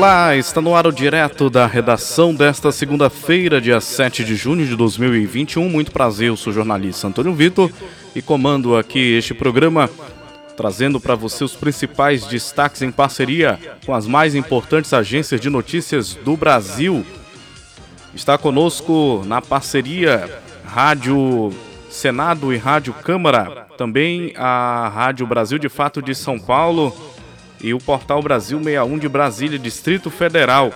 Olá, está no ar o direto da redação desta segunda-feira, dia 7 de junho de 2021. Muito prazer, eu sou o jornalista Antônio Vitor e comando aqui este programa trazendo para você os principais destaques em parceria com as mais importantes agências de notícias do Brasil. Está conosco na parceria Rádio Senado e Rádio Câmara, também a Rádio Brasil de Fato de São Paulo e o Portal Brasil 61 de Brasília, Distrito Federal.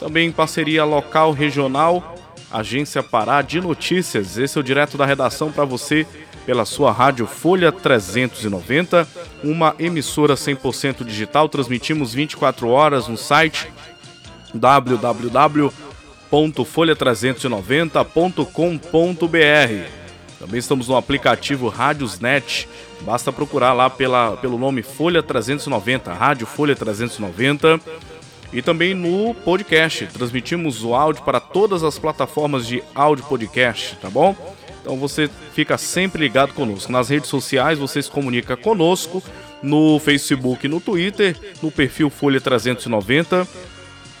Também em parceria local, regional, Agência Pará de Notícias. Esse é o direto da redação para você pela sua rádio Folha 390, uma emissora 100% digital. Transmitimos 24 horas no site www.folha390.com.br. Também estamos no aplicativo Rádiosnet. Basta procurar lá pela, pelo nome Folha 390, Rádio Folha 390. E também no podcast. Transmitimos o áudio para todas as plataformas de áudio podcast, tá bom? Então você fica sempre ligado conosco. Nas redes sociais você se comunica conosco no Facebook e no Twitter, no perfil Folha 390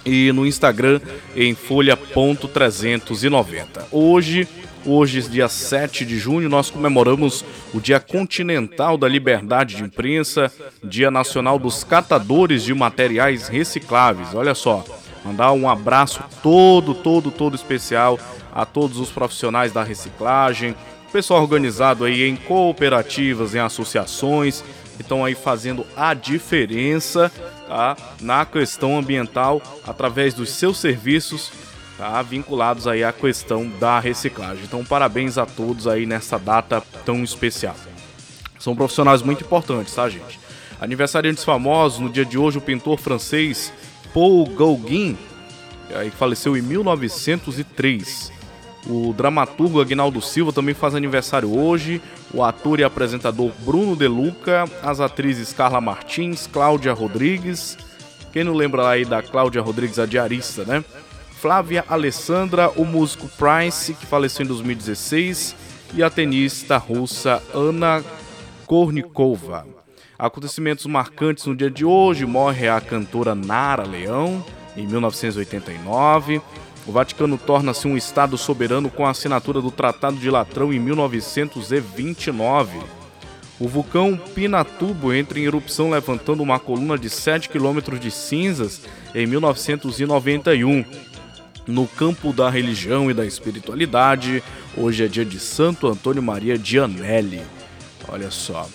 e no Instagram em folha.390. Hoje Hoje, dia 7 de junho, nós comemoramos o Dia Continental da Liberdade de Imprensa, Dia Nacional dos Catadores de Materiais Recicláveis. Olha só, mandar um abraço todo, todo, todo especial a todos os profissionais da reciclagem, pessoal organizado aí em cooperativas, em associações, que estão aí fazendo a diferença tá, na questão ambiental através dos seus serviços tá? vinculados aí à questão da reciclagem. Então, parabéns a todos aí nessa data tão especial. São profissionais muito importantes, tá, gente? Aniversariantes famosos, no dia de hoje, o pintor francês Paul Gauguin, que faleceu em 1903. O dramaturgo Agnaldo Silva também faz aniversário hoje. O ator e apresentador Bruno De Luca, as atrizes Carla Martins, Cláudia Rodrigues. Quem não lembra aí da Cláudia Rodrigues, a diarista, né? Flávia Alessandra, o músico Price, que faleceu em 2016, e a tenista russa Ana Kornikova. Acontecimentos marcantes no dia de hoje: morre a cantora Nara Leão, em 1989. O Vaticano torna-se um Estado soberano com a assinatura do Tratado de Latrão em 1929. O vulcão Pinatubo entra em erupção levantando uma coluna de 7 quilômetros de cinzas em 1991 no campo da religião e da espiritualidade. Hoje é dia de Santo Antônio Maria Gianelli. Olha só.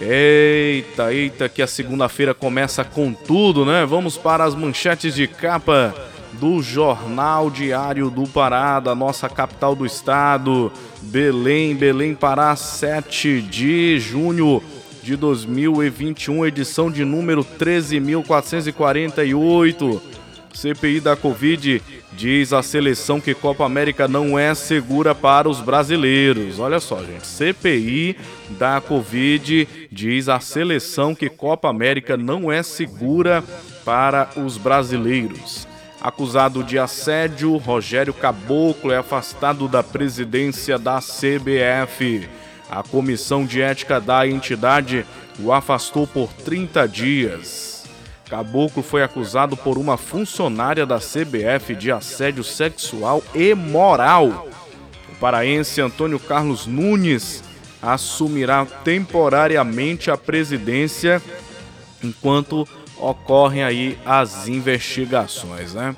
Eita, eita, que a segunda-feira começa com tudo, né? Vamos para as manchetes de capa do Jornal Diário do Pará, da nossa capital do estado, Belém, Belém Pará, 7 de junho de 2021, edição de número 13.448. CPI da Covid diz a seleção que Copa América não é segura para os brasileiros. Olha só, gente. CPI da Covid diz a seleção que Copa América não é segura para os brasileiros. Acusado de assédio, Rogério Caboclo é afastado da presidência da CBF. A comissão de ética da entidade o afastou por 30 dias. Caboclo foi acusado por uma funcionária da CBF de assédio sexual e moral. O paraense Antônio Carlos Nunes assumirá temporariamente a presidência enquanto ocorrem aí as investigações, né?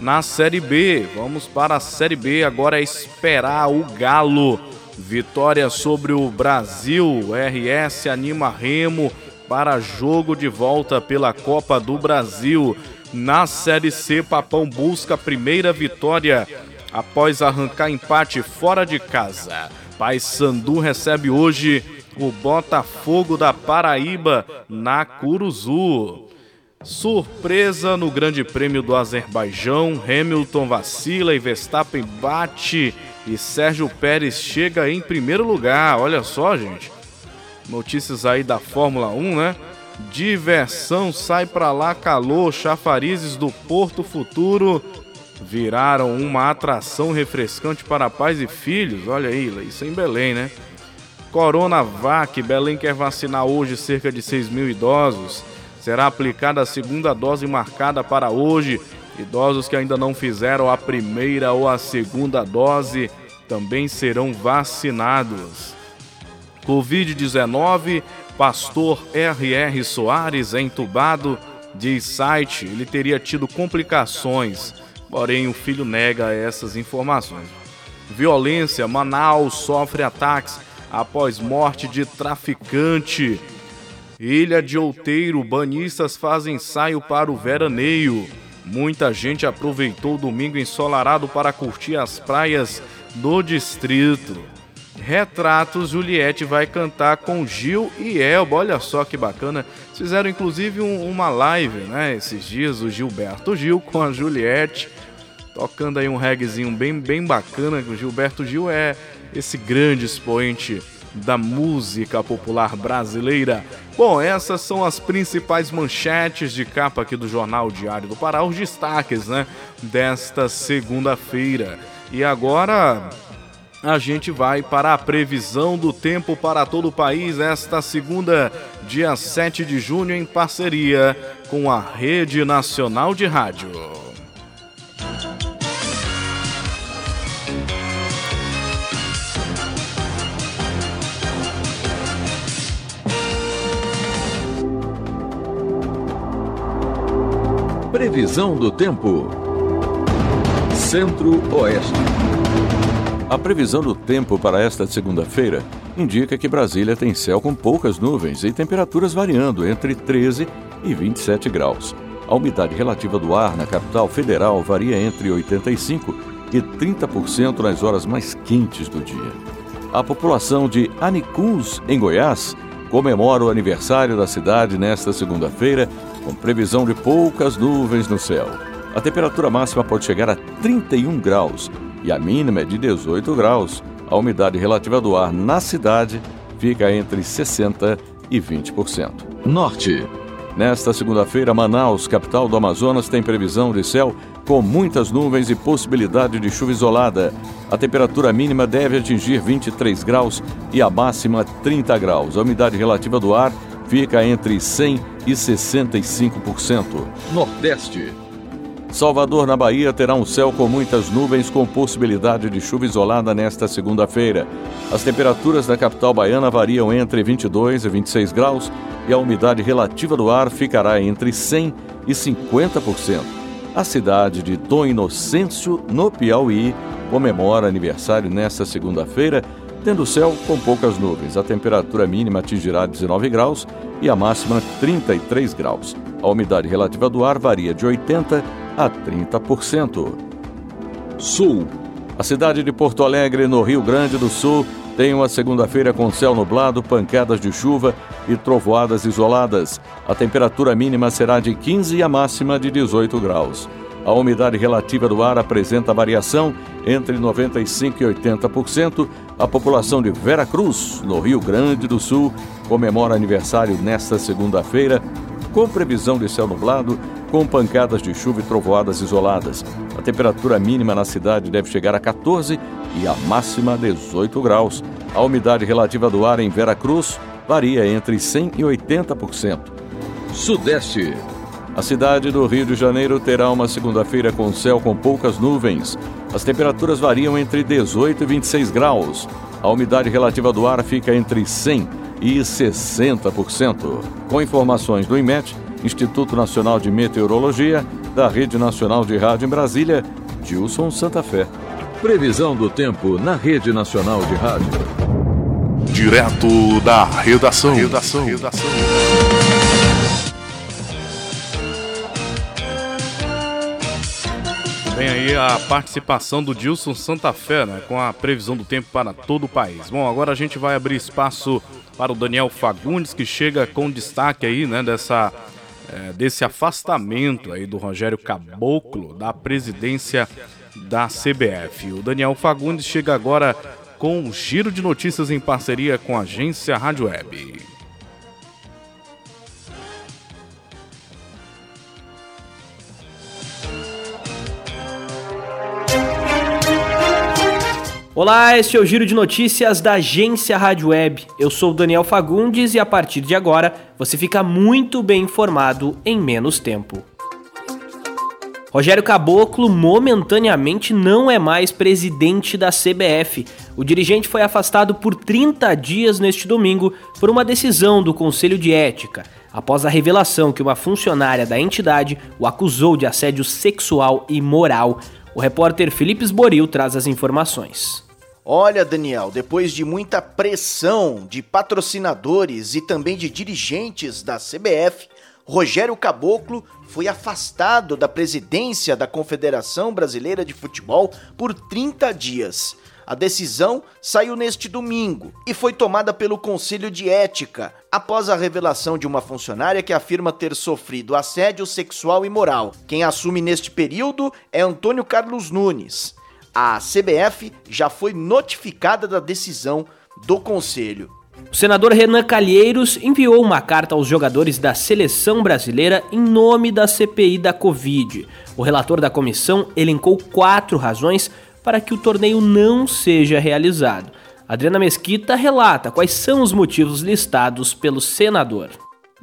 Na Série B, vamos para a Série B, agora é esperar o Galo. Vitória sobre o Brasil, RS anima Remo para jogo de volta pela Copa do Brasil. Na Série C, Papão busca a primeira vitória após arrancar empate fora de casa. Paysandu recebe hoje o Botafogo da Paraíba na Curuzu. Surpresa no Grande Prêmio do Azerbaijão, Hamilton vacila e Verstappen bate e Sérgio Pérez chega em primeiro lugar. Olha só, gente. Notícias aí da Fórmula 1, né? Diversão sai para lá calor, chafarizes do Porto Futuro viraram uma atração refrescante para pais e filhos. Olha aí, isso é em Belém, né? Coronavac, Belém quer vacinar hoje cerca de 6 mil idosos. Será aplicada a segunda dose marcada para hoje. Idosos que ainda não fizeram a primeira ou a segunda dose também serão vacinados. Covid-19, pastor R.R. Soares é entubado, diz site, ele teria tido complicações Porém, o filho nega essas informações. Violência: Manaus sofre ataques após morte de traficante. Ilha de Outeiro: banhistas fazem ensaio para o veraneio. Muita gente aproveitou o domingo ensolarado para curtir as praias do distrito. Retratos, Juliette vai cantar com Gil e Elba. Olha só que bacana. Fizeram inclusive um, uma live, né? Esses dias, o Gilberto Gil com a Juliette tocando aí um reggaezinho bem, bem bacana. O Gilberto Gil é esse grande expoente da música popular brasileira. Bom, essas são as principais manchetes de capa aqui do Jornal Diário do Pará, os destaques, né, desta segunda-feira. E agora a gente vai para a previsão do tempo para todo o país esta segunda, dia 7 de junho, em parceria com a Rede Nacional de Rádio. Previsão do tempo. Centro-Oeste. A previsão do tempo para esta segunda-feira indica que Brasília tem céu com poucas nuvens e temperaturas variando entre 13 e 27 graus. A umidade relativa do ar na capital federal varia entre 85 e 30% nas horas mais quentes do dia. A população de Anicuns, em Goiás, comemora o aniversário da cidade nesta segunda-feira com previsão de poucas nuvens no céu. A temperatura máxima pode chegar a 31 graus e a mínima é de 18 graus. A umidade relativa do ar na cidade fica entre 60% e 20%. Norte. Nesta segunda-feira, Manaus, capital do Amazonas, tem previsão de céu com muitas nuvens e possibilidade de chuva isolada. A temperatura mínima deve atingir 23 graus e a máxima 30 graus. A umidade relativa do ar fica entre 100 e 65%. Nordeste. Salvador, na Bahia, terá um céu com muitas nuvens com possibilidade de chuva isolada nesta segunda-feira. As temperaturas da capital baiana variam entre 22 e 26 graus e a umidade relativa do ar ficará entre 100 e 50%. A cidade de Dom Inocêncio, no Piauí, comemora aniversário nesta segunda-feira tendo céu com poucas nuvens. A temperatura mínima atingirá 19 graus e a máxima 33 graus. A umidade relativa do ar varia de 80% a 30%. Sul. A cidade de Porto Alegre, no Rio Grande do Sul, tem uma segunda-feira com céu nublado, pancadas de chuva e trovoadas isoladas. A temperatura mínima será de 15 e a máxima de 18 graus. A umidade relativa do ar apresenta variação entre 95% e 80%. A população de Vera Cruz, no Rio Grande do Sul, comemora aniversário nesta segunda-feira, com previsão de céu nublado, com pancadas de chuva e trovoadas isoladas. A temperatura mínima na cidade deve chegar a 14 e a máxima 18 graus. A umidade relativa do ar em Vera Cruz varia entre 100% e 80%. Sudeste. A cidade do Rio de Janeiro terá uma segunda-feira com céu com poucas nuvens. As temperaturas variam entre 18 e 26 graus. A umidade relativa do ar fica entre 100 e 60%. Com informações do IMET, Instituto Nacional de Meteorologia, da Rede Nacional de Rádio em Brasília, Gilson Santa Fé. Previsão do tempo na Rede Nacional de Rádio. Direto da redação. redação. redação. Vem aí a participação do Dilson Santa Fé, né, com a previsão do tempo para todo o país. Bom, agora a gente vai abrir espaço para o Daniel Fagundes, que chega com destaque aí, né, dessa, é, desse afastamento aí do Rogério Caboclo da presidência da CBF. O Daniel Fagundes chega agora com um giro de notícias em parceria com a agência Rádio Web. Olá, este é o Giro de Notícias da agência Rádio Web. Eu sou o Daniel Fagundes e a partir de agora você fica muito bem informado em menos tempo. Rogério Caboclo momentaneamente não é mais presidente da CBF. O dirigente foi afastado por 30 dias neste domingo por uma decisão do Conselho de Ética, após a revelação que uma funcionária da entidade o acusou de assédio sexual e moral. O repórter Felipe Sboril traz as informações. Olha, Daniel, depois de muita pressão de patrocinadores e também de dirigentes da CBF, Rogério Caboclo foi afastado da presidência da Confederação Brasileira de Futebol por 30 dias. A decisão saiu neste domingo e foi tomada pelo Conselho de Ética, após a revelação de uma funcionária que afirma ter sofrido assédio sexual e moral. Quem assume neste período é Antônio Carlos Nunes. A CBF já foi notificada da decisão do Conselho. O senador Renan Calheiros enviou uma carta aos jogadores da seleção brasileira em nome da CPI da Covid. O relator da comissão elencou quatro razões para que o torneio não seja realizado. Adriana Mesquita relata quais são os motivos listados pelo senador.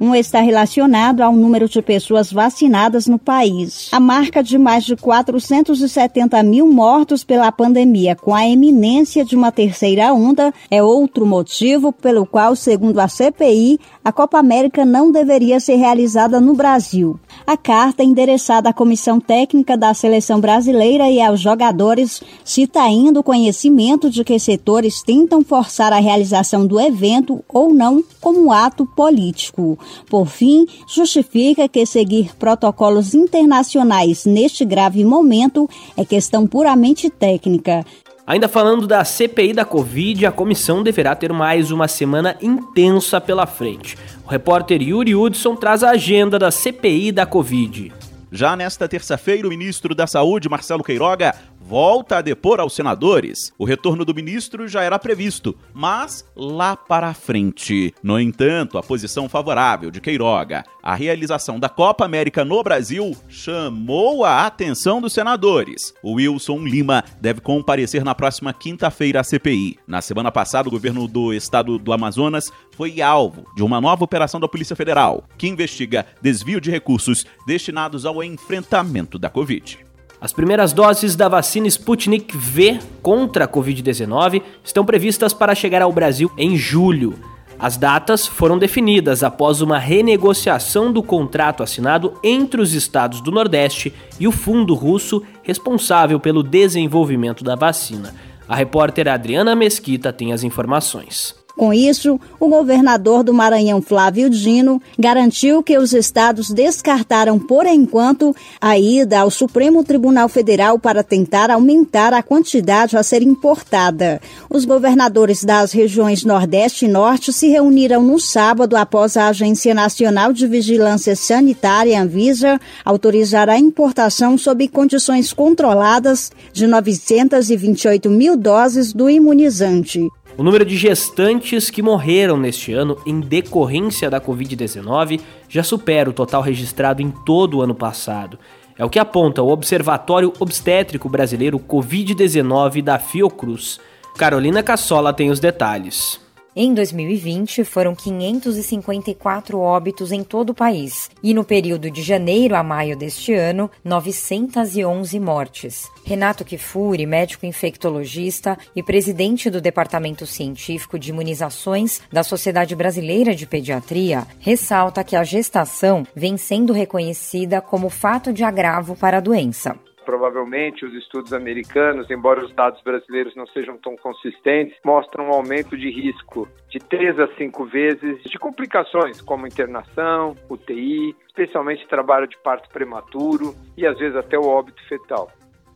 Um está relacionado ao número de pessoas vacinadas no país. A marca de mais de 470 mil mortos pela pandemia, com a eminência de uma terceira onda, é outro motivo pelo qual, segundo a CPI, a Copa América não deveria ser realizada no Brasil. A carta, endereçada à comissão técnica da seleção brasileira e aos jogadores, cita ainda o conhecimento de que setores tentam forçar a realização do evento ou não como ato político. Por fim, justifica que seguir protocolos internacionais neste grave momento é questão puramente técnica. Ainda falando da CPI da Covid, a comissão deverá ter mais uma semana intensa pela frente. O repórter Yuri Hudson traz a agenda da CPI da Covid. Já nesta terça-feira, o ministro da Saúde, Marcelo Queiroga, volta a depor aos senadores. O retorno do ministro já era previsto, mas lá para frente. No entanto, a posição favorável de Queiroga à realização da Copa América no Brasil chamou a atenção dos senadores. O Wilson Lima deve comparecer na próxima quinta-feira à CPI. Na semana passada, o governo do estado do Amazonas foi alvo de uma nova operação da Polícia Federal, que investiga desvio de recursos destinados ao enfrentamento da Covid. As primeiras doses da vacina Sputnik V contra a Covid-19 estão previstas para chegar ao Brasil em julho. As datas foram definidas após uma renegociação do contrato assinado entre os estados do Nordeste e o fundo russo responsável pelo desenvolvimento da vacina. A repórter Adriana Mesquita tem as informações. Com isso, o governador do Maranhão, Flávio Dino, garantiu que os estados descartaram por enquanto a ida ao Supremo Tribunal Federal para tentar aumentar a quantidade a ser importada. Os governadores das regiões Nordeste e Norte se reuniram no sábado após a Agência Nacional de Vigilância Sanitária, Anvisa, autorizar a importação sob condições controladas de 928 mil doses do imunizante. O número de gestantes que morreram neste ano em decorrência da Covid-19 já supera o total registrado em todo o ano passado. É o que aponta o Observatório Obstétrico Brasileiro Covid-19 da Fiocruz. Carolina Cassola tem os detalhes. Em 2020, foram 554 óbitos em todo o país e no período de janeiro a maio deste ano, 911 mortes. Renato Kifuri, médico infectologista e presidente do Departamento Científico de Imunizações da Sociedade Brasileira de Pediatria, ressalta que a gestação vem sendo reconhecida como fato de agravo para a doença provavelmente os estudos americanos, embora os dados brasileiros não sejam tão consistentes, mostram um aumento de risco de 3 a 5 vezes de complicações, como internação, UTI, especialmente trabalho de parto prematuro e às vezes até o óbito fetal.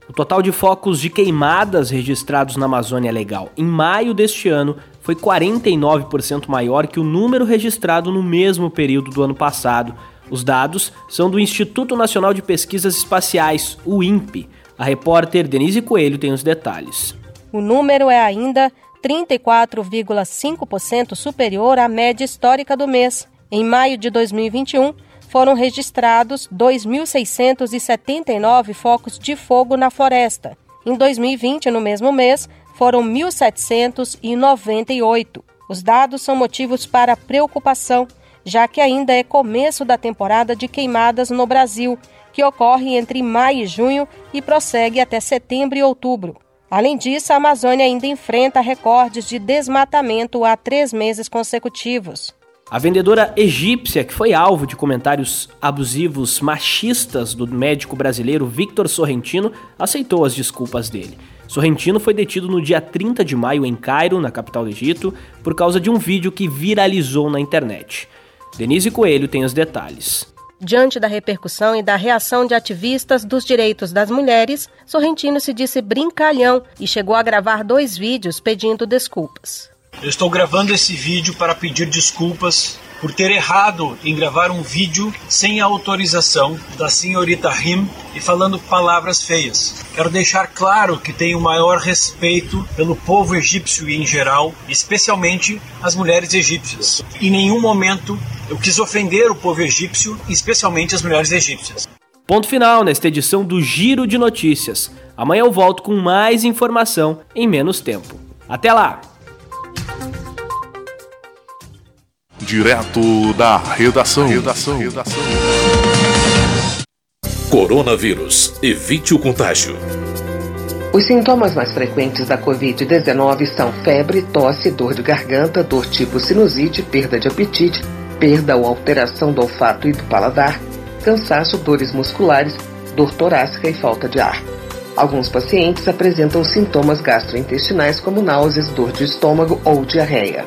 O total de focos de queimadas registrados na Amazônia Legal em maio deste ano foi 49% maior que o número registrado no mesmo período do ano passado, os dados são do Instituto Nacional de Pesquisas Espaciais, o INPE. A repórter Denise Coelho tem os detalhes. O número é ainda 34,5% superior à média histórica do mês. Em maio de 2021, foram registrados 2.679 focos de fogo na floresta. Em 2020, no mesmo mês, foram 1.798. Os dados são motivos para preocupação já que ainda é começo da temporada de queimadas no Brasil, que ocorre entre maio e junho e prossegue até setembro e outubro. Além disso, a Amazônia ainda enfrenta recordes de desmatamento há três meses consecutivos. A vendedora egípcia, que foi alvo de comentários abusivos machistas do médico brasileiro Victor Sorrentino, aceitou as desculpas dele. Sorrentino foi detido no dia 30 de maio em Cairo, na capital do Egito, por causa de um vídeo que viralizou na internet. Denise Coelho tem os detalhes. Diante da repercussão e da reação de ativistas dos direitos das mulheres, Sorrentino se disse brincalhão e chegou a gravar dois vídeos pedindo desculpas. Eu estou gravando esse vídeo para pedir desculpas por ter errado em gravar um vídeo sem a autorização da senhorita Rim e falando palavras feias. Quero deixar claro que tenho maior respeito pelo povo egípcio em geral, especialmente as mulheres egípcias. Em nenhum momento eu quis ofender o povo egípcio, especialmente as mulheres egípcias. Ponto final nesta edição do Giro de Notícias. Amanhã eu volto com mais informação em menos tempo. Até lá! Direto da redação. redação. redação. Coronavírus. Evite o contágio. Os sintomas mais frequentes da Covid-19 são febre, tosse, dor de garganta, dor tipo sinusite, perda de apetite, perda ou alteração do olfato e do paladar, cansaço, dores musculares, dor torácica e falta de ar. Alguns pacientes apresentam sintomas gastrointestinais como náuseas, dor de estômago ou diarreia.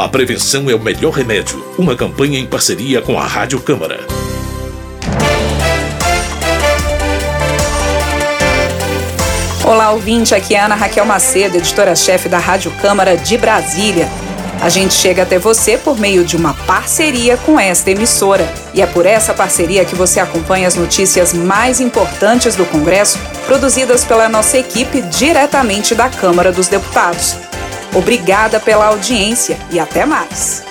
A prevenção é o melhor remédio. Uma campanha em parceria com a Rádio Câmara. Olá, ouvinte. Aqui é Ana Raquel Macedo, editora-chefe da Rádio Câmara de Brasília. A gente chega até você por meio de uma parceria com esta emissora. E é por essa parceria que você acompanha as notícias mais importantes do Congresso, produzidas pela nossa equipe diretamente da Câmara dos Deputados. Obrigada pela audiência e até mais.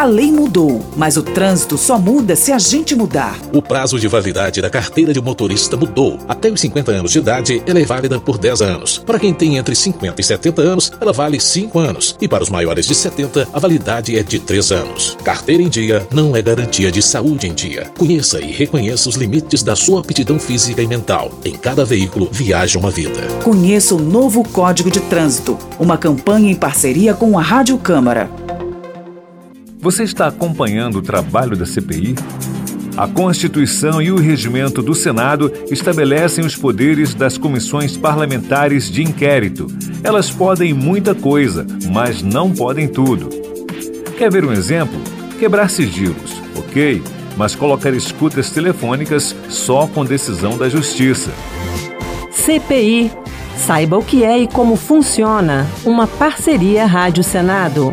A lei mudou, mas o trânsito só muda se a gente mudar. O prazo de validade da carteira de motorista mudou. Até os 50 anos de idade, ela é válida por 10 anos. Para quem tem entre 50 e 70 anos, ela vale 5 anos. E para os maiores de 70, a validade é de 3 anos. Carteira em dia não é garantia de saúde em dia. Conheça e reconheça os limites da sua aptidão física e mental. Em cada veículo, viaja uma vida. Conheça o novo Código de Trânsito, uma campanha em parceria com a Rádio Câmara. Você está acompanhando o trabalho da CPI? A Constituição e o regimento do Senado estabelecem os poderes das comissões parlamentares de inquérito. Elas podem muita coisa, mas não podem tudo. Quer ver um exemplo? Quebrar sigilos, ok, mas colocar escutas telefônicas só com decisão da Justiça. CPI. Saiba o que é e como funciona. Uma parceria Rádio Senado.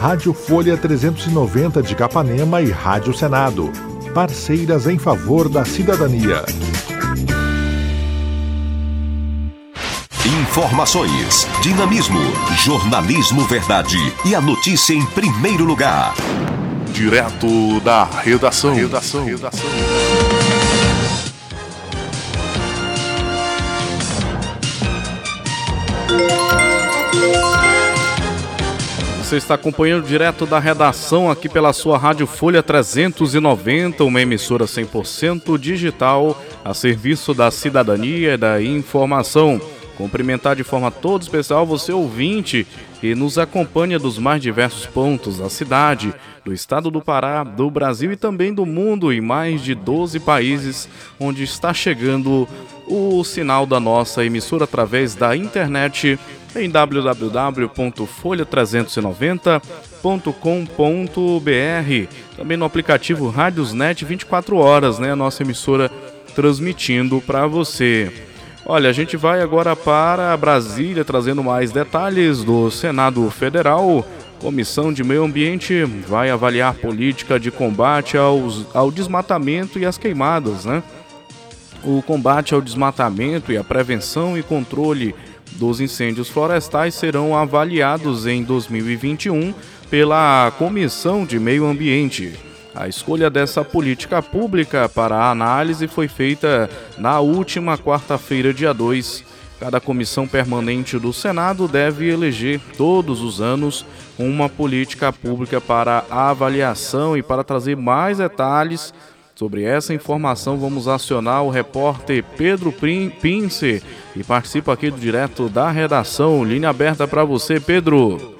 Rádio Folha 390 de Capanema e Rádio Senado. Parceiras em favor da cidadania. Informações, dinamismo, jornalismo verdade e a notícia em primeiro lugar. Direto da redação. Redação. redação. Você está acompanhando direto da redação aqui pela sua Rádio Folha 390, uma emissora 100% digital a serviço da cidadania e da informação. Cumprimentar de forma todo especial você ouvinte que nos acompanha dos mais diversos pontos da cidade, do estado do Pará, do Brasil e também do mundo em mais de 12 países, onde está chegando o sinal da nossa emissora através da internet em www.folha390.com.br. Também no aplicativo Rádiosnet 24 horas, né? A nossa emissora transmitindo para você. Olha, a gente vai agora para Brasília trazendo mais detalhes do Senado Federal. Comissão de Meio Ambiente vai avaliar política de combate aos, ao desmatamento e às queimadas, né? O combate ao desmatamento e a prevenção e controle dos incêndios florestais serão avaliados em 2021 pela Comissão de Meio Ambiente. A escolha dessa política pública para a análise foi feita na última quarta-feira, dia 2. Cada comissão permanente do Senado deve eleger todos os anos uma política pública para avaliação e para trazer mais detalhes Sobre essa informação, vamos acionar o repórter Pedro Pince, que participa aqui do direto da redação. Linha aberta para você, Pedro.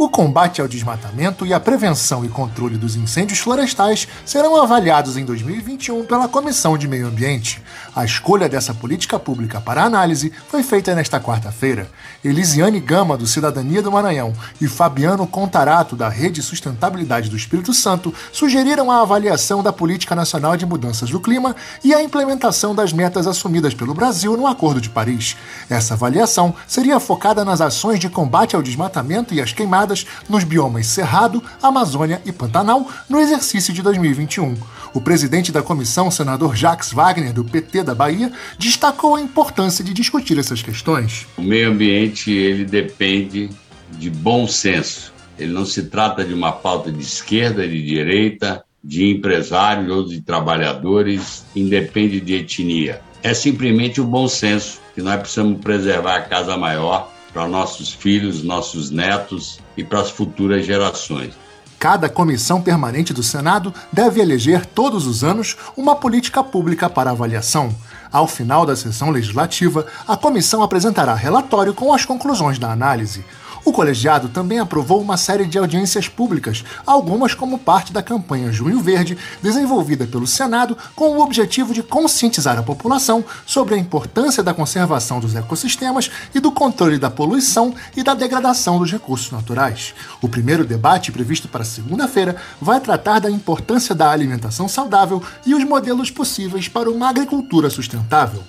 O combate ao desmatamento e a prevenção e controle dos incêndios florestais serão avaliados em 2021 pela Comissão de Meio Ambiente. A escolha dessa política pública para análise foi feita nesta quarta-feira. Elisiane Gama, do Cidadania do Maranhão, e Fabiano Contarato, da Rede Sustentabilidade do Espírito Santo, sugeriram a avaliação da Política Nacional de Mudanças do Clima e a implementação das metas assumidas pelo Brasil no Acordo de Paris. Essa avaliação seria focada nas ações de combate ao desmatamento e às queimadas nos biomas Cerrado, Amazônia e Pantanal no exercício de 2021. O presidente da comissão, senador Jacques Wagner, do PT da Bahia, destacou a importância de discutir essas questões. O meio ambiente ele depende de bom senso. Ele não se trata de uma pauta de esquerda, de direita, de empresários ou de trabalhadores, independe de etnia. É simplesmente o bom senso que nós precisamos preservar a casa maior para nossos filhos, nossos netos e para as futuras gerações. Cada comissão permanente do Senado deve eleger todos os anos uma política pública para avaliação. Ao final da sessão legislativa, a comissão apresentará relatório com as conclusões da análise. O colegiado também aprovou uma série de audiências públicas, algumas como parte da campanha Junho Verde, desenvolvida pelo Senado com o objetivo de conscientizar a população sobre a importância da conservação dos ecossistemas e do controle da poluição e da degradação dos recursos naturais. O primeiro debate, previsto para segunda-feira, vai tratar da importância da alimentação saudável e os modelos possíveis para uma agricultura sustentável.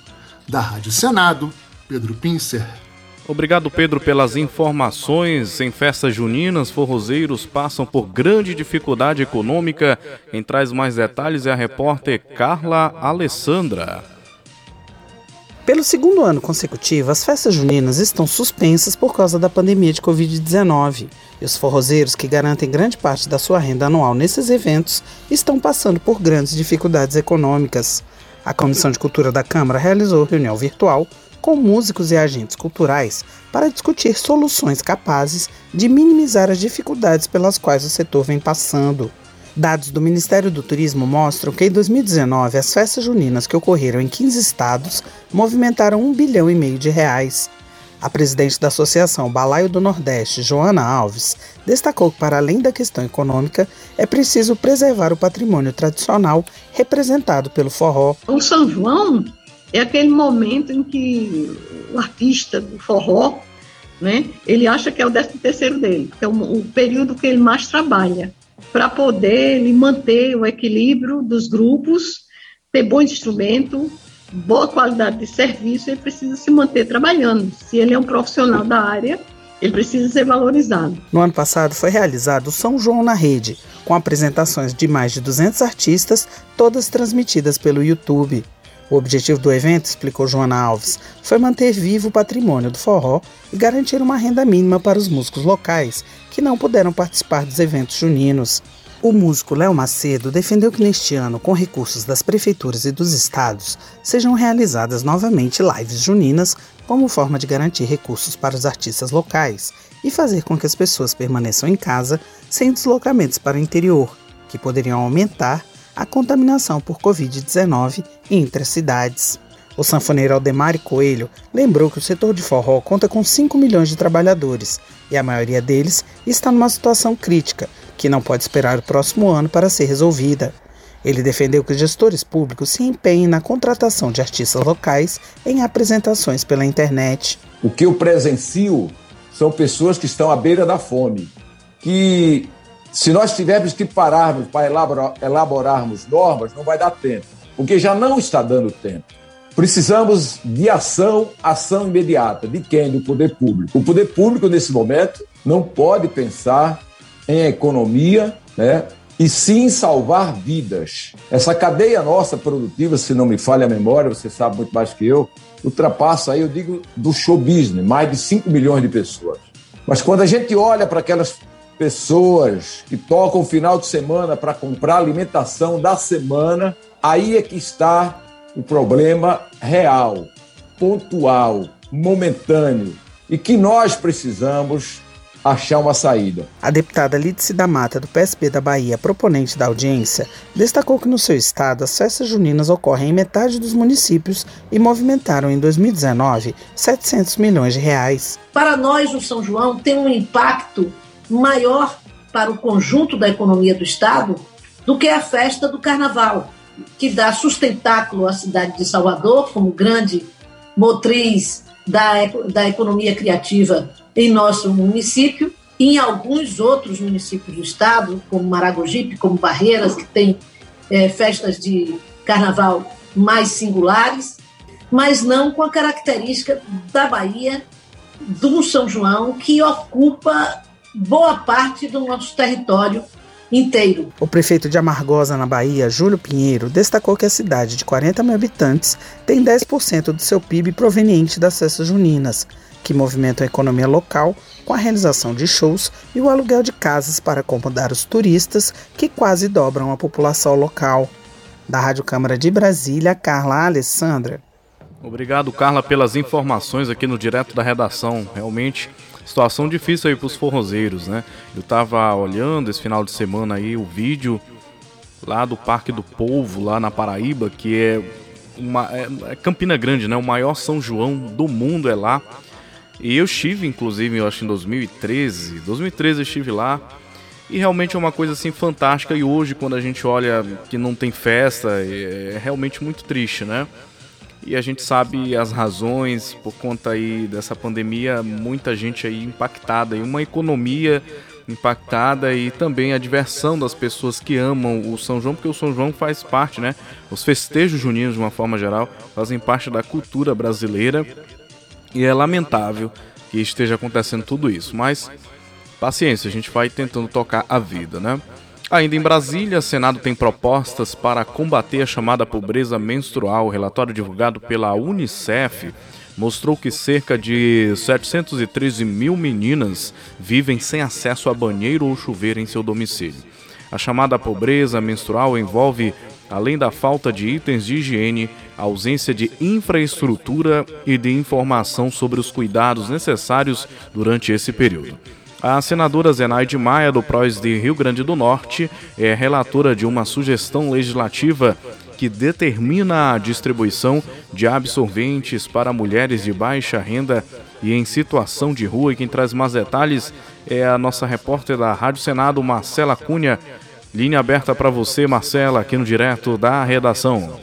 Da Rádio Senado, Pedro Pincer. Obrigado, Pedro, pelas informações. Em festas juninas, forrozeiros passam por grande dificuldade econômica. Quem traz mais detalhes é a repórter Carla Alessandra. Pelo segundo ano consecutivo, as festas juninas estão suspensas por causa da pandemia de Covid-19. E os forrozeiros, que garantem grande parte da sua renda anual nesses eventos, estão passando por grandes dificuldades econômicas. A Comissão de Cultura da Câmara realizou reunião virtual com músicos e agentes culturais para discutir soluções capazes de minimizar as dificuldades pelas quais o setor vem passando. Dados do Ministério do Turismo mostram que em 2019 as festas juninas que ocorreram em 15 estados movimentaram um bilhão e meio de reais. A presidente da Associação Balaio do Nordeste, Joana Alves, destacou que, para além da questão econômica, é preciso preservar o patrimônio tradicional representado pelo forró. O São João é aquele momento em que o artista do forró, né, ele acha que é o décimo terceiro dele, que é o, o período que ele mais trabalha. para poder ele manter o equilíbrio dos grupos, ter bom instrumento, boa qualidade de serviço, ele precisa se manter trabalhando. Se ele é um profissional da área, ele precisa ser valorizado. No ano passado foi realizado o São João na Rede, com apresentações de mais de 200 artistas, todas transmitidas pelo YouTube. O objetivo do evento, explicou Joana Alves, foi manter vivo o patrimônio do forró e garantir uma renda mínima para os músicos locais que não puderam participar dos eventos juninos. O músico Léo Macedo defendeu que neste ano, com recursos das prefeituras e dos estados, sejam realizadas novamente lives juninas como forma de garantir recursos para os artistas locais e fazer com que as pessoas permaneçam em casa sem deslocamentos para o interior, que poderiam aumentar a contaminação por Covid-19 entre as cidades. O sanfoneiro Aldemar Coelho lembrou que o setor de forró conta com 5 milhões de trabalhadores e a maioria deles está numa situação crítica, que não pode esperar o próximo ano para ser resolvida. Ele defendeu que os gestores públicos se empenhem na contratação de artistas locais em apresentações pela internet. O que eu presencio são pessoas que estão à beira da fome, que se nós tivermos que pararmos para elaborar, elaborarmos normas, não vai dar tempo, porque já não está dando tempo. Precisamos de ação, ação imediata. De quem? Do poder público. O poder público, nesse momento, não pode pensar em economia, né? E sim salvar vidas. Essa cadeia nossa produtiva, se não me falha a memória, você sabe muito mais que eu, ultrapassa aí, eu digo, do show business, mais de 5 milhões de pessoas. Mas quando a gente olha para aquelas pessoas que tocam o final de semana para comprar alimentação da semana, aí é que está o problema real, pontual, momentâneo e que nós precisamos achar uma saída. A deputada Lídice da Mata, do PSB da Bahia, proponente da audiência, destacou que no seu estado as festas juninas ocorrem em metade dos municípios e movimentaram em 2019 700 milhões de reais. Para nós, o São João tem um impacto maior para o conjunto da economia do Estado do que a festa do Carnaval, que dá sustentáculo à cidade de Salvador como grande motriz da, da economia criativa em nosso município e em alguns outros municípios do estado, como Maragogipe, como Barreiras, que tem é, festas de carnaval mais singulares, mas não com a característica da Bahia, do São João, que ocupa boa parte do nosso território inteiro. O prefeito de Amargosa, na Bahia, Júlio Pinheiro, destacou que a cidade de 40 mil habitantes tem 10% do seu PIB proveniente das festas juninas, que movimentam a economia local com a realização de shows e o aluguel de casas para acomodar os turistas, que quase dobram a população local. Da Rádio Câmara de Brasília, Carla Alessandra. Obrigado, Carla, pelas informações aqui no Direto da Redação. Realmente situação difícil aí para os forrozeiros, né? Eu tava olhando esse final de semana aí o vídeo lá do Parque do Povo, lá na Paraíba, que é uma é, é Campina Grande, né? O maior São João do mundo é lá. E eu estive, inclusive, eu acho em 2013. 2013 eu estive lá. E realmente é uma coisa assim fantástica. E hoje, quando a gente olha que não tem festa, é, é realmente muito triste, né? E a gente sabe as razões por conta aí dessa pandemia, muita gente aí impactada e uma economia impactada e também a diversão das pessoas que amam o São João, porque o São João faz parte, né? Os festejos juninos de uma forma geral fazem parte da cultura brasileira e é lamentável que esteja acontecendo tudo isso, mas paciência, a gente vai tentando tocar a vida, né? Ainda em Brasília, Senado tem propostas para combater a chamada pobreza menstrual. O relatório divulgado pela Unicef mostrou que cerca de 713 mil meninas vivem sem acesso a banheiro ou chuveiro em seu domicílio. A chamada pobreza menstrual envolve, além da falta de itens de higiene, a ausência de infraestrutura e de informação sobre os cuidados necessários durante esse período. A senadora Zenaide Maia, do PROS de Rio Grande do Norte, é relatora de uma sugestão legislativa que determina a distribuição de absorventes para mulheres de baixa renda e em situação de rua. E quem traz mais detalhes é a nossa repórter da Rádio Senado, Marcela Cunha. Linha aberta para você, Marcela, aqui no Direto da Redação.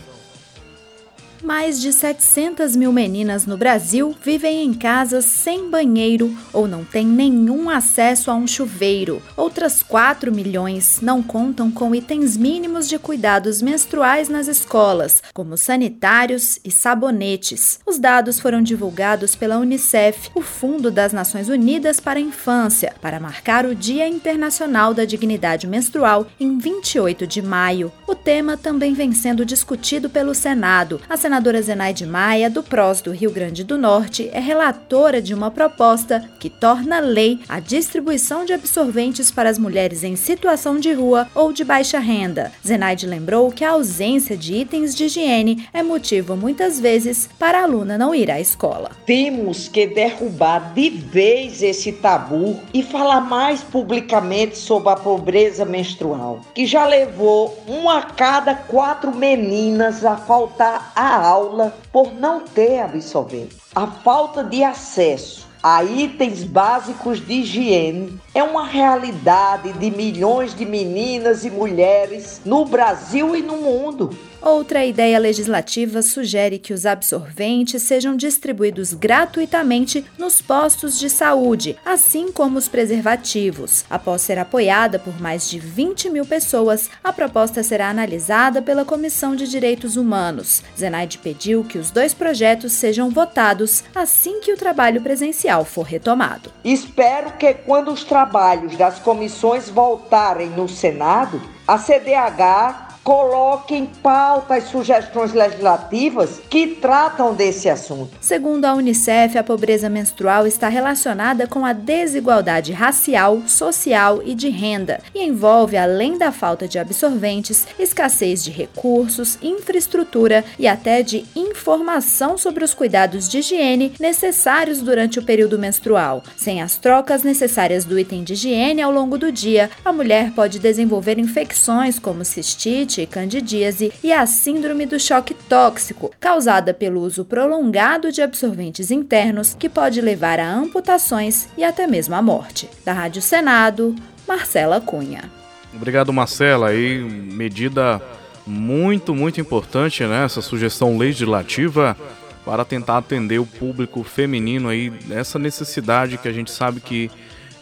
Mais de 700 mil meninas no Brasil vivem em casas sem banheiro ou não têm nenhum acesso a um chuveiro. Outras 4 milhões não contam com itens mínimos de cuidados menstruais nas escolas, como sanitários e sabonetes. Os dados foram divulgados pela Unicef, o Fundo das Nações Unidas para a Infância, para marcar o Dia Internacional da Dignidade Menstrual em 28 de maio. O tema também vem sendo discutido pelo Senado. A senadora Zenaide Maia, do PROS do Rio Grande do Norte, é relatora de uma proposta que torna lei a distribuição de absorventes para as mulheres em situação de rua ou de baixa renda. Zenaide lembrou que a ausência de itens de higiene é motivo muitas vezes para a aluna não ir à escola. Temos que derrubar de vez esse tabu e falar mais publicamente sobre a pobreza menstrual, que já levou uma a cada quatro meninas a faltar a aula por não ter absorvente. A falta de acesso a itens básicos de higiene é uma realidade de milhões de meninas e mulheres no Brasil e no mundo. Outra ideia legislativa sugere que os absorventes sejam distribuídos gratuitamente nos postos de saúde, assim como os preservativos. Após ser apoiada por mais de 20 mil pessoas, a proposta será analisada pela Comissão de Direitos Humanos. Zenaide pediu que os dois projetos sejam votados assim que o trabalho presencial for retomado. Espero que, quando os trabalhos das comissões voltarem no Senado, a CDH coloque em pauta as sugestões legislativas que tratam desse assunto. Segundo a Unicef, a pobreza menstrual está relacionada com a desigualdade racial, social e de renda e envolve, além da falta de absorventes, escassez de recursos, infraestrutura e até de informação sobre os cuidados de higiene necessários durante o período menstrual. Sem as trocas necessárias do item de higiene ao longo do dia, a mulher pode desenvolver infecções como cistite e candidíase e a síndrome do choque tóxico, causada pelo uso prolongado de absorventes internos, que pode levar a amputações e até mesmo à morte. Da Rádio Senado, Marcela Cunha. Obrigado, Marcela. Aí, medida muito, muito importante, né? Essa sugestão legislativa para tentar atender o público feminino aí, essa necessidade que a gente sabe que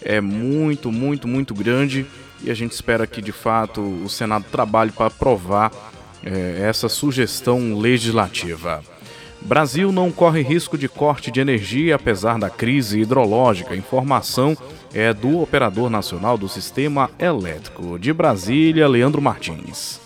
é muito, muito, muito grande e a gente espera que de fato o Senado trabalhe para aprovar é, essa sugestão legislativa. Brasil não corre risco de corte de energia apesar da crise hidrológica. Informação é do operador nacional do sistema elétrico de Brasília, Leandro Martins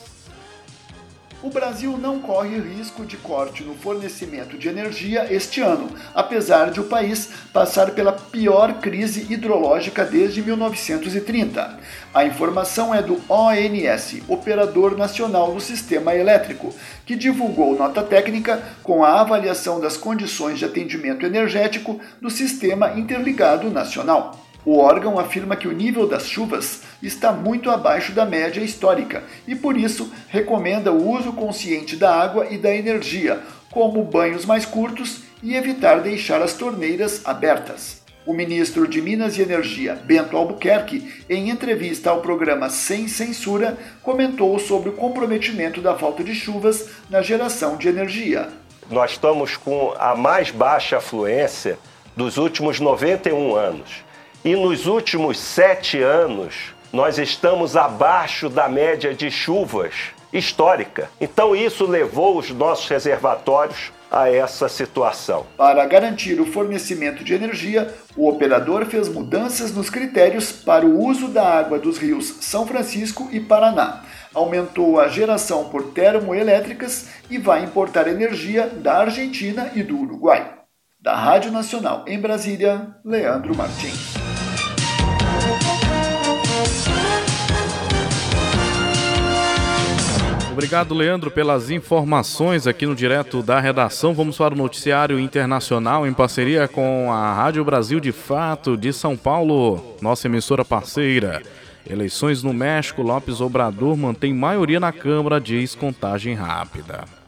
o Brasil não corre risco de corte no fornecimento de energia este ano, apesar de o país passar pela pior crise hidrológica desde 1930. A informação é do ONS, Operador Nacional do Sistema Elétrico, que divulgou nota técnica com a avaliação das condições de atendimento energético do Sistema Interligado Nacional. O órgão afirma que o nível das chuvas está muito abaixo da média histórica e, por isso, recomenda o uso consciente da água e da energia, como banhos mais curtos e evitar deixar as torneiras abertas. O ministro de Minas e Energia, Bento Albuquerque, em entrevista ao programa Sem Censura, comentou sobre o comprometimento da falta de chuvas na geração de energia. Nós estamos com a mais baixa afluência dos últimos 91 anos. E nos últimos sete anos, nós estamos abaixo da média de chuvas histórica. Então, isso levou os nossos reservatórios a essa situação. Para garantir o fornecimento de energia, o operador fez mudanças nos critérios para o uso da água dos rios São Francisco e Paraná. Aumentou a geração por termoelétricas e vai importar energia da Argentina e do Uruguai. Da Rádio Nacional em Brasília, Leandro Martins. Obrigado, Leandro, pelas informações aqui no Direto da Redação. Vamos para o noticiário internacional em parceria com a Rádio Brasil de Fato de São Paulo, nossa emissora parceira. Eleições no México, Lopes Obrador mantém maioria na Câmara, diz contagem rápida.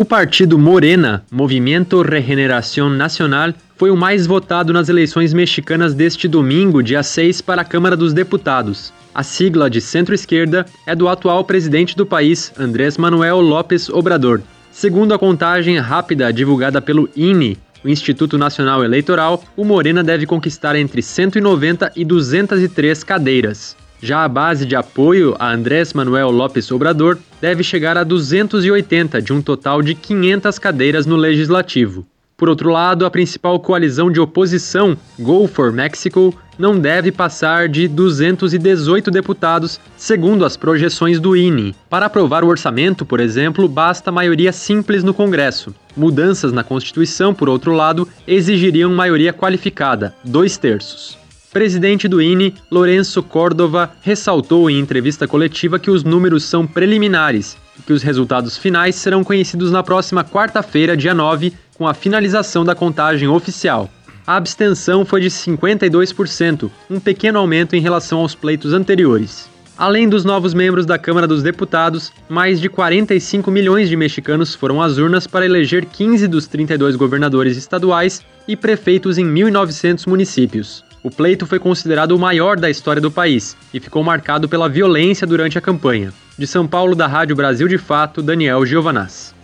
O partido Morena, Movimento Regeneración Nacional, foi o mais votado nas eleições mexicanas deste domingo, dia 6, para a Câmara dos Deputados. A sigla de centro-esquerda é do atual presidente do país, Andrés Manuel López Obrador. Segundo a contagem rápida divulgada pelo INE, o Instituto Nacional Eleitoral, o Morena deve conquistar entre 190 e 203 cadeiras. Já a base de apoio a Andrés Manuel López Obrador deve chegar a 280 de um total de 500 cadeiras no legislativo. Por outro lado, a principal coalizão de oposição, Go for Mexico, não deve passar de 218 deputados, segundo as projeções do INE. Para aprovar o orçamento, por exemplo, basta maioria simples no Congresso. Mudanças na Constituição, por outro lado, exigiriam maioria qualificada, dois terços. Presidente do INE, Lourenço Córdova, ressaltou em entrevista coletiva que os números são preliminares e que os resultados finais serão conhecidos na próxima quarta-feira, dia 9, com a finalização da contagem oficial. A abstenção foi de 52%, um pequeno aumento em relação aos pleitos anteriores. Além dos novos membros da Câmara dos Deputados, mais de 45 milhões de mexicanos foram às urnas para eleger 15 dos 32 governadores estaduais e prefeitos em 1.900 municípios. O pleito foi considerado o maior da história do país e ficou marcado pela violência durante a campanha. De São Paulo, da Rádio Brasil de Fato, Daniel Giovanaz.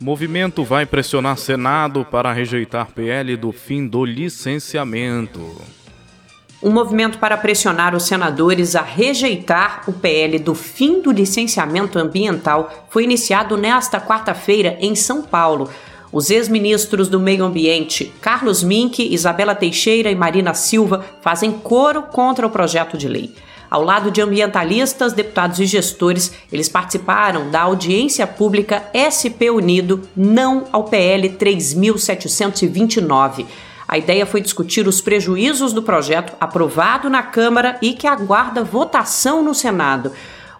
Movimento vai pressionar Senado para rejeitar PL do fim do licenciamento. Um movimento para pressionar os senadores a rejeitar o PL do fim do licenciamento ambiental foi iniciado nesta quarta-feira em São Paulo. Os ex-ministros do Meio Ambiente, Carlos Mink, Isabela Teixeira e Marina Silva, fazem coro contra o projeto de lei. Ao lado de ambientalistas, deputados e gestores, eles participaram da audiência pública SP Unido Não ao PL 3729. A ideia foi discutir os prejuízos do projeto aprovado na Câmara e que aguarda votação no Senado.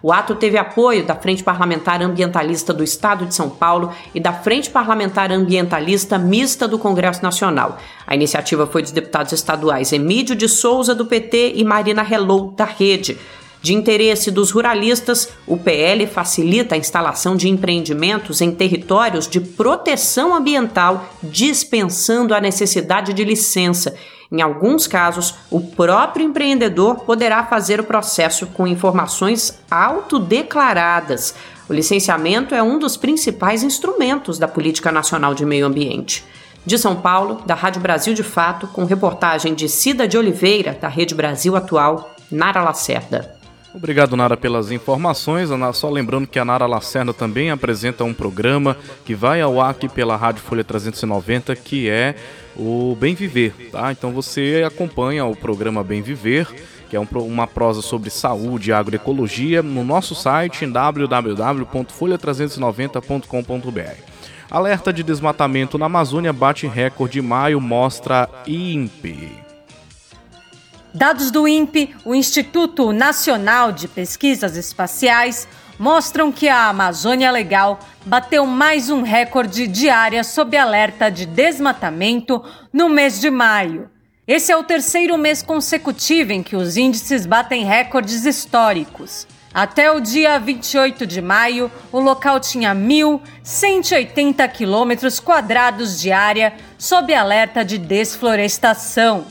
O ato teve apoio da Frente Parlamentar Ambientalista do Estado de São Paulo e da Frente Parlamentar Ambientalista Mista do Congresso Nacional. A iniciativa foi dos deputados estaduais Emílio de Souza, do PT, e Marina Hello, da Rede. De interesse dos ruralistas, o PL facilita a instalação de empreendimentos em territórios de proteção ambiental, dispensando a necessidade de licença em alguns casos, o próprio empreendedor poderá fazer o processo com informações autodeclaradas. O licenciamento é um dos principais instrumentos da Política Nacional de Meio Ambiente. De São Paulo, da Rádio Brasil de Fato, com reportagem de Cida de Oliveira, da Rede Brasil Atual, Nara Lacerda. Obrigado, Nara, pelas informações. Só lembrando que a Nara Lacerda também apresenta um programa que vai ao ar aqui pela Rádio Folha 390, que é o Bem Viver, tá? Então você acompanha o programa Bem Viver, que é um, uma prosa sobre saúde e agroecologia, no nosso site em www.folha390.com.br. Alerta de desmatamento na Amazônia bate recorde de maio, mostra INPE. Dados do INPE, o Instituto Nacional de Pesquisas Espaciais, mostram que a Amazônia Legal bateu mais um recorde de área sob alerta de desmatamento no mês de maio. Esse é o terceiro mês consecutivo em que os índices batem recordes históricos. Até o dia 28 de maio, o local tinha 1.180 quilômetros quadrados de área sob alerta de desflorestação.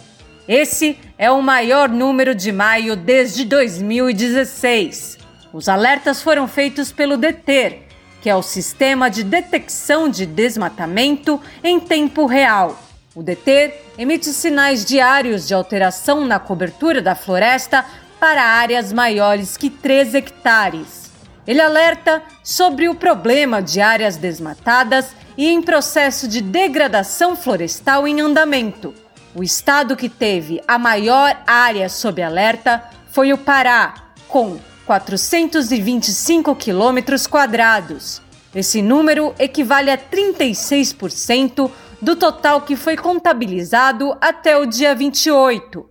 Esse é o maior número de maio desde 2016. Os alertas foram feitos pelo DETER, que é o Sistema de Detecção de Desmatamento em Tempo Real. O DETER emite sinais diários de alteração na cobertura da floresta para áreas maiores que 3 hectares. Ele alerta sobre o problema de áreas desmatadas e em processo de degradação florestal em andamento. O estado que teve a maior área sob alerta foi o Pará, com 425 quilômetros quadrados. Esse número equivale a 36% do total que foi contabilizado até o dia 28.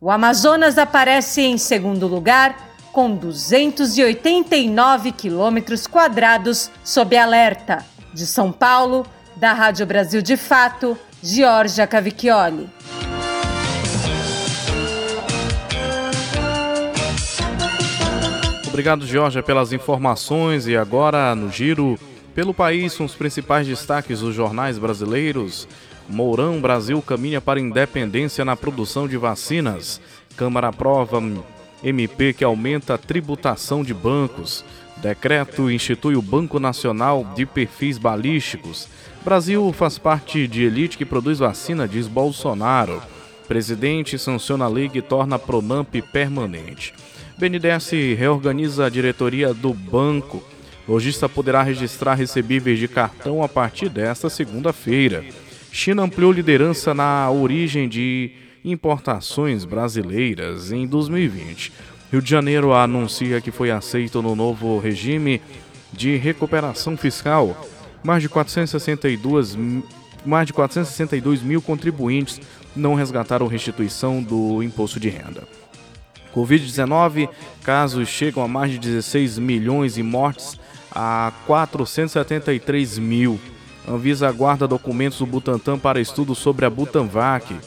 O Amazonas aparece em segundo lugar, com 289 quilômetros quadrados sob alerta. De São Paulo, da Rádio Brasil de Fato, Giorgia Cavicchioli. Obrigado, Georgia, pelas informações. E agora, no giro Pelo país, são os principais destaques dos jornais brasileiros. Mourão, Brasil caminha para independência na produção de vacinas. Câmara aprova MP que aumenta a tributação de bancos. Decreto institui o Banco Nacional de Perfis Balísticos. Brasil faz parte de elite que produz vacina, diz Bolsonaro. Presidente sanciona a lei que torna a Pronamp permanente. BNDES reorganiza a diretoria do banco. Lojista poderá registrar recebíveis de cartão a partir desta segunda-feira. China ampliou liderança na origem de importações brasileiras em 2020. Rio de Janeiro anuncia que foi aceito no novo regime de recuperação fiscal. Mais de 462, mais de 462 mil contribuintes não resgataram restituição do imposto de renda. Covid-19, casos chegam a mais de 16 milhões e mortes a 473 mil. Anvisa aguarda documentos do Butantan para estudo sobre a Butanvac. A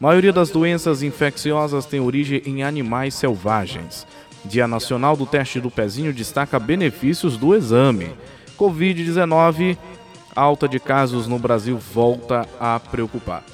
maioria das doenças infecciosas tem origem em animais selvagens. Dia Nacional do Teste do Pezinho destaca benefícios do exame. Covid-19, alta de casos no Brasil volta a preocupar.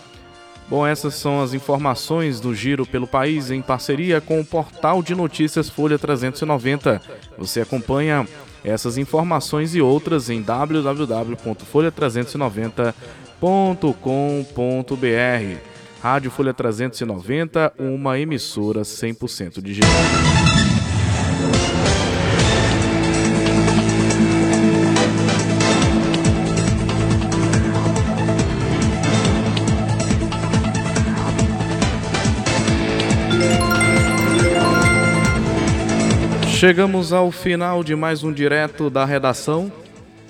Bom, essas são as informações do Giro pelo País em parceria com o portal de notícias Folha 390. Você acompanha essas informações e outras em www.folha390.com.br. Rádio Folha 390, uma emissora 100% digital. Chegamos ao final de mais um direto da redação.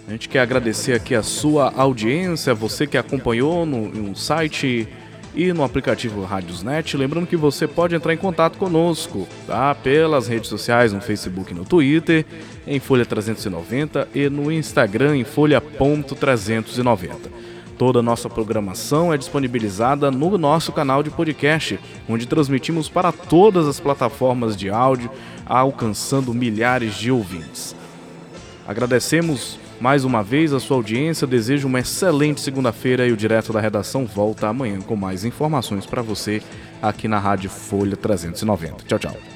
A gente quer agradecer aqui a sua audiência, você que acompanhou no, no site e no aplicativo Radiosnet. Lembrando que você pode entrar em contato conosco, tá? Pelas redes sociais, no Facebook no Twitter, em Folha 390 e no Instagram em folha.390. Toda a nossa programação é disponibilizada no nosso canal de podcast, onde transmitimos para todas as plataformas de áudio, alcançando milhares de ouvintes. Agradecemos mais uma vez a sua audiência, desejo uma excelente segunda-feira e o Direto da Redação volta amanhã com mais informações para você aqui na Rádio Folha 390. Tchau, tchau.